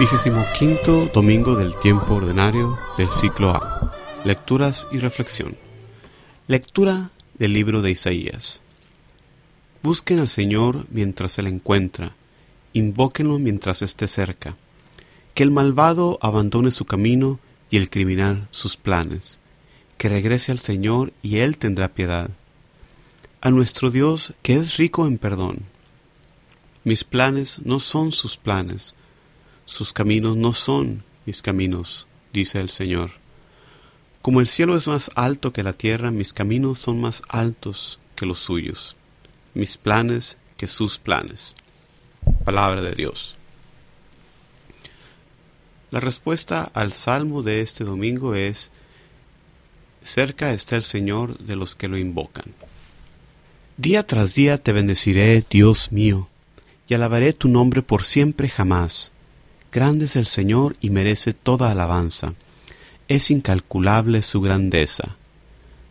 Vigésimo quinto domingo del tiempo ordinario del ciclo A. Lecturas y reflexión. Lectura del libro de Isaías. Busquen al Señor mientras se le encuentra, invóquenlo mientras esté cerca. Que el malvado abandone su camino y el criminal sus planes. Que regrese al Señor y Él tendrá piedad. A nuestro Dios que es rico en perdón. Mis planes no son sus planes, sus caminos no son mis caminos, dice el Señor. Como el cielo es más alto que la tierra, mis caminos son más altos que los suyos, mis planes que sus planes. Palabra de Dios. La respuesta al salmo de este domingo es, cerca está el Señor de los que lo invocan. Día tras día te bendeciré, Dios mío, y alabaré tu nombre por siempre jamás. Grande es el Señor y merece toda alabanza es incalculable su grandeza.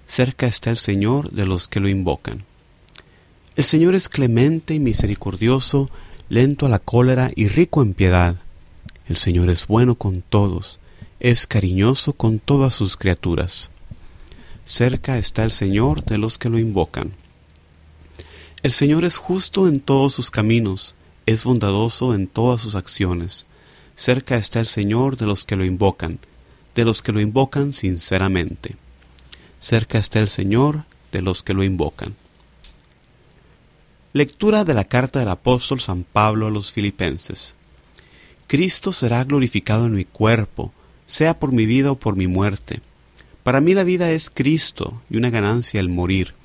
Cerca está el Señor de los que lo invocan. El Señor es clemente y misericordioso, lento a la cólera y rico en piedad. El Señor es bueno con todos, es cariñoso con todas sus criaturas. Cerca está el Señor de los que lo invocan. El Señor es justo en todos sus caminos, es bondadoso en todas sus acciones. Cerca está el Señor de los que lo invocan, de los que lo invocan sinceramente. Cerca está el Señor de los que lo invocan. Lectura de la carta del apóstol San Pablo a los filipenses. Cristo será glorificado en mi cuerpo, sea por mi vida o por mi muerte. Para mí la vida es Cristo y una ganancia el morir.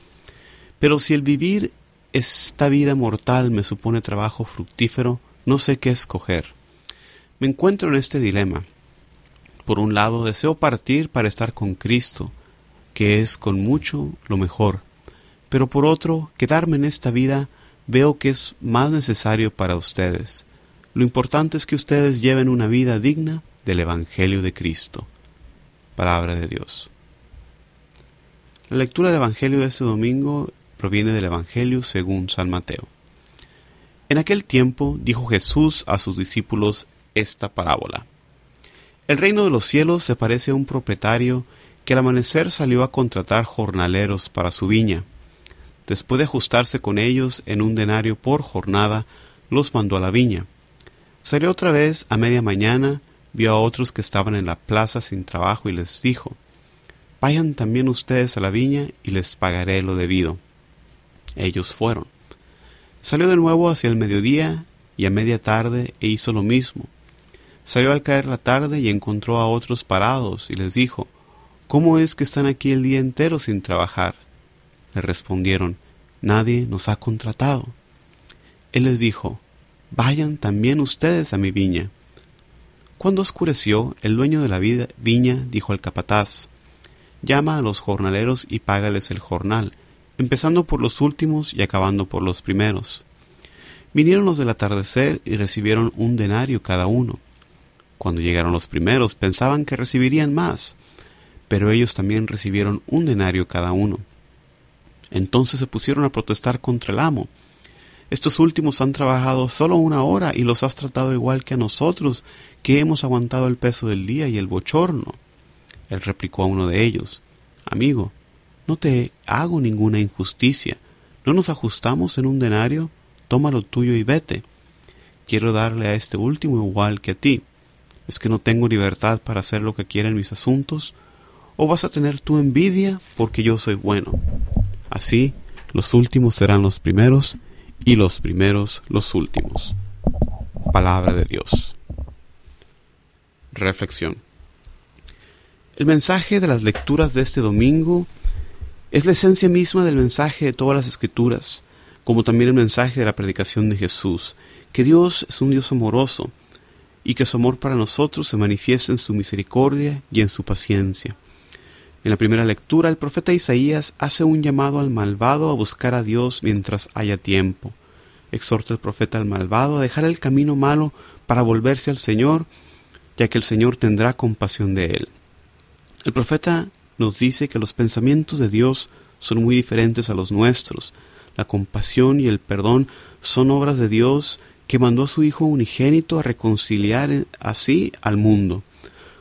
Pero si el vivir esta vida mortal me supone trabajo fructífero, no sé qué escoger. Me encuentro en este dilema. Por un lado, deseo partir para estar con Cristo, que es con mucho lo mejor, pero por otro, quedarme en esta vida veo que es más necesario para ustedes. Lo importante es que ustedes lleven una vida digna del Evangelio de Cristo. Palabra de Dios. La lectura del Evangelio de este domingo proviene del Evangelio según San Mateo. En aquel tiempo dijo Jesús a sus discípulos esta parábola. El reino de los cielos se parece a un propietario que al amanecer salió a contratar jornaleros para su viña. Después de ajustarse con ellos en un denario por jornada, los mandó a la viña. Salió otra vez a media mañana, vio a otros que estaban en la plaza sin trabajo y les dijo, Vayan también ustedes a la viña y les pagaré lo debido. Ellos fueron. Salió de nuevo hacia el mediodía y a media tarde e hizo lo mismo. Salió al caer la tarde y encontró a otros parados y les dijo, ¿Cómo es que están aquí el día entero sin trabajar? Le respondieron, Nadie nos ha contratado. Él les dijo, Vayan también ustedes a mi viña. Cuando oscureció, el dueño de la viña dijo al capataz, Llama a los jornaleros y págales el jornal, empezando por los últimos y acabando por los primeros. Vinieron los del atardecer y recibieron un denario cada uno. Cuando llegaron los primeros pensaban que recibirían más, pero ellos también recibieron un denario cada uno. Entonces se pusieron a protestar contra el amo. Estos últimos han trabajado solo una hora y los has tratado igual que a nosotros, que hemos aguantado el peso del día y el bochorno. Él replicó a uno de ellos, Amigo, no te hago ninguna injusticia. ¿No nos ajustamos en un denario? Toma lo tuyo y vete. Quiero darle a este último igual que a ti. ¿Es que no tengo libertad para hacer lo que quiera en mis asuntos? ¿O vas a tener tu envidia porque yo soy bueno? Así, los últimos serán los primeros y los primeros los últimos. Palabra de Dios. Reflexión. El mensaje de las lecturas de este domingo es la esencia misma del mensaje de todas las escrituras, como también el mensaje de la predicación de Jesús, que Dios es un Dios amoroso, y que su amor para nosotros se manifiesta en su misericordia y en su paciencia. En la primera lectura, el profeta Isaías hace un llamado al malvado a buscar a Dios mientras haya tiempo. Exhorta el profeta al malvado a dejar el camino malo para volverse al Señor, ya que el Señor tendrá compasión de él. El profeta nos dice que los pensamientos de Dios son muy diferentes a los nuestros. La compasión y el perdón son obras de Dios que mandó a su Hijo unigénito a reconciliar así al mundo,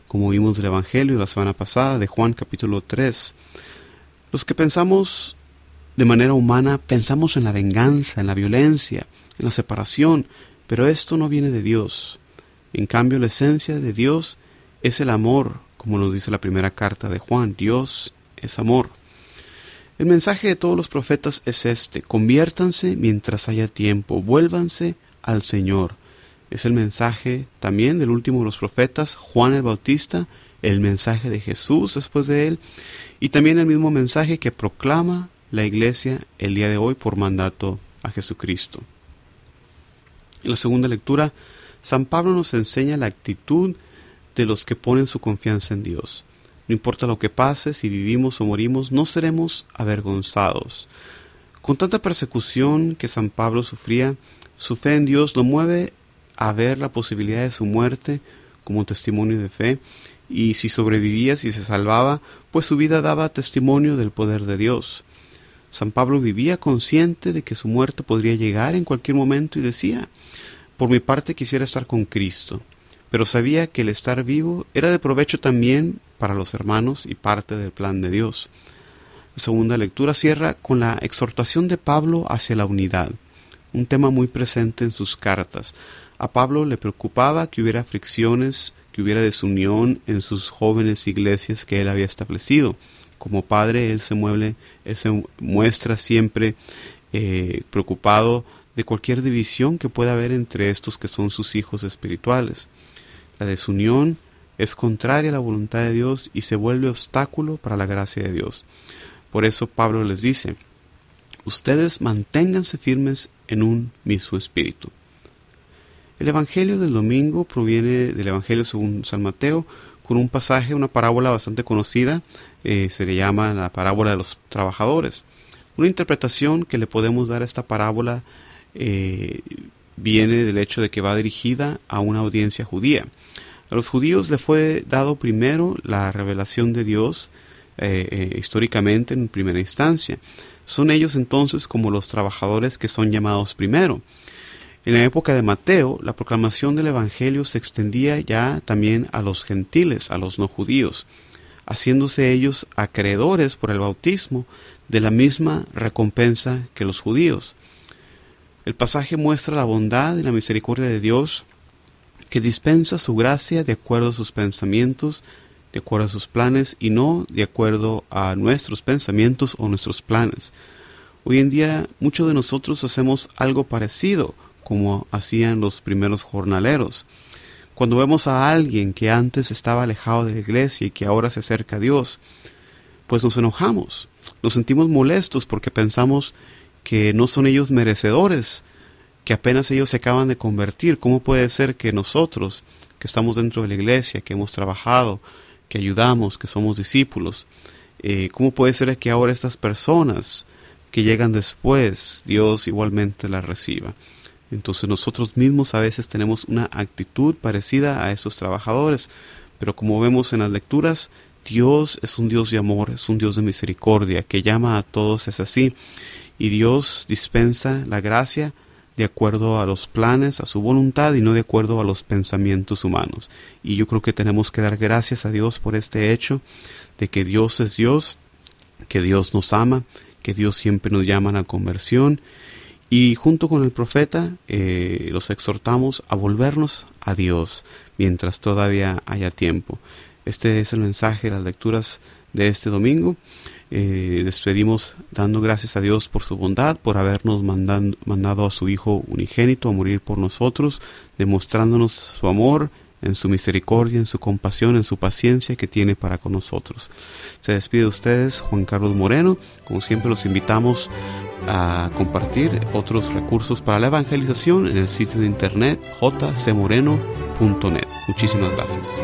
como vimos del Evangelio la semana pasada de Juan capítulo 3. Los que pensamos de manera humana pensamos en la venganza, en la violencia, en la separación, pero esto no viene de Dios. En cambio, la esencia de Dios es el amor, como nos dice la primera carta de Juan. Dios es amor. El mensaje de todos los profetas es este, conviértanse mientras haya tiempo, vuélvanse al Señor. Es el mensaje también del último de los profetas, Juan el Bautista, el mensaje de Jesús después de él, y también el mismo mensaje que proclama la iglesia el día de hoy por mandato a Jesucristo. En la segunda lectura, San Pablo nos enseña la actitud de los que ponen su confianza en Dios. No importa lo que pase, si vivimos o morimos, no seremos avergonzados. Con tanta persecución que San Pablo sufría, su fe en Dios lo mueve a ver la posibilidad de su muerte como testimonio de fe, y si sobrevivía, si se salvaba, pues su vida daba testimonio del poder de Dios. San Pablo vivía consciente de que su muerte podría llegar en cualquier momento y decía, por mi parte quisiera estar con Cristo, pero sabía que el estar vivo era de provecho también para los hermanos y parte del plan de Dios. La segunda lectura cierra con la exhortación de Pablo hacia la unidad, un tema muy presente en sus cartas. A Pablo le preocupaba que hubiera fricciones, que hubiera desunión en sus jóvenes iglesias que él había establecido como padre, él se, mueve, él se muestra siempre eh, preocupado de cualquier división que pueda haber entre estos que son sus hijos espirituales. La desunión es contraria a la voluntad de Dios y se vuelve obstáculo para la gracia de Dios. Por eso Pablo les dice, ustedes manténganse firmes en un mismo espíritu. El Evangelio del domingo proviene del Evangelio según San Mateo, con un pasaje, una parábola bastante conocida, eh, se le llama la parábola de los trabajadores. Una interpretación que le podemos dar a esta parábola eh, viene del hecho de que va dirigida a una audiencia judía. A los judíos le fue dado primero la revelación de Dios eh, históricamente en primera instancia. Son ellos entonces como los trabajadores que son llamados primero. En la época de Mateo, la proclamación del Evangelio se extendía ya también a los gentiles, a los no judíos, haciéndose ellos acreedores por el bautismo de la misma recompensa que los judíos. El pasaje muestra la bondad y la misericordia de Dios que dispensa su gracia de acuerdo a sus pensamientos, de acuerdo a sus planes y no de acuerdo a nuestros pensamientos o nuestros planes. Hoy en día muchos de nosotros hacemos algo parecido como hacían los primeros jornaleros. Cuando vemos a alguien que antes estaba alejado de la iglesia y que ahora se acerca a Dios, pues nos enojamos, nos sentimos molestos porque pensamos que no son ellos merecedores, que apenas ellos se acaban de convertir. ¿Cómo puede ser que nosotros, que estamos dentro de la iglesia, que hemos trabajado, que ayudamos, que somos discípulos, eh, cómo puede ser que ahora estas personas que llegan después, Dios igualmente las reciba? Entonces nosotros mismos a veces tenemos una actitud parecida a esos trabajadores, pero como vemos en las lecturas, Dios es un Dios de amor, es un Dios de misericordia, que llama a todos, es así, y Dios dispensa la gracia de acuerdo a los planes, a su voluntad y no de acuerdo a los pensamientos humanos. Y yo creo que tenemos que dar gracias a Dios por este hecho de que Dios es Dios, que Dios nos ama, que Dios siempre nos llama a la conversión y junto con el profeta eh, los exhortamos a volvernos a Dios mientras todavía haya tiempo. Este es el mensaje de las lecturas de este domingo. Eh, despedimos dando gracias a Dios por su bondad, por habernos mandado a su Hijo unigénito a morir por nosotros, demostrándonos su amor en su misericordia, en su compasión, en su paciencia que tiene para con nosotros. Se despide de ustedes Juan Carlos Moreno. Como siempre los invitamos a compartir otros recursos para la evangelización en el sitio de internet jcmoreno.net. Muchísimas gracias.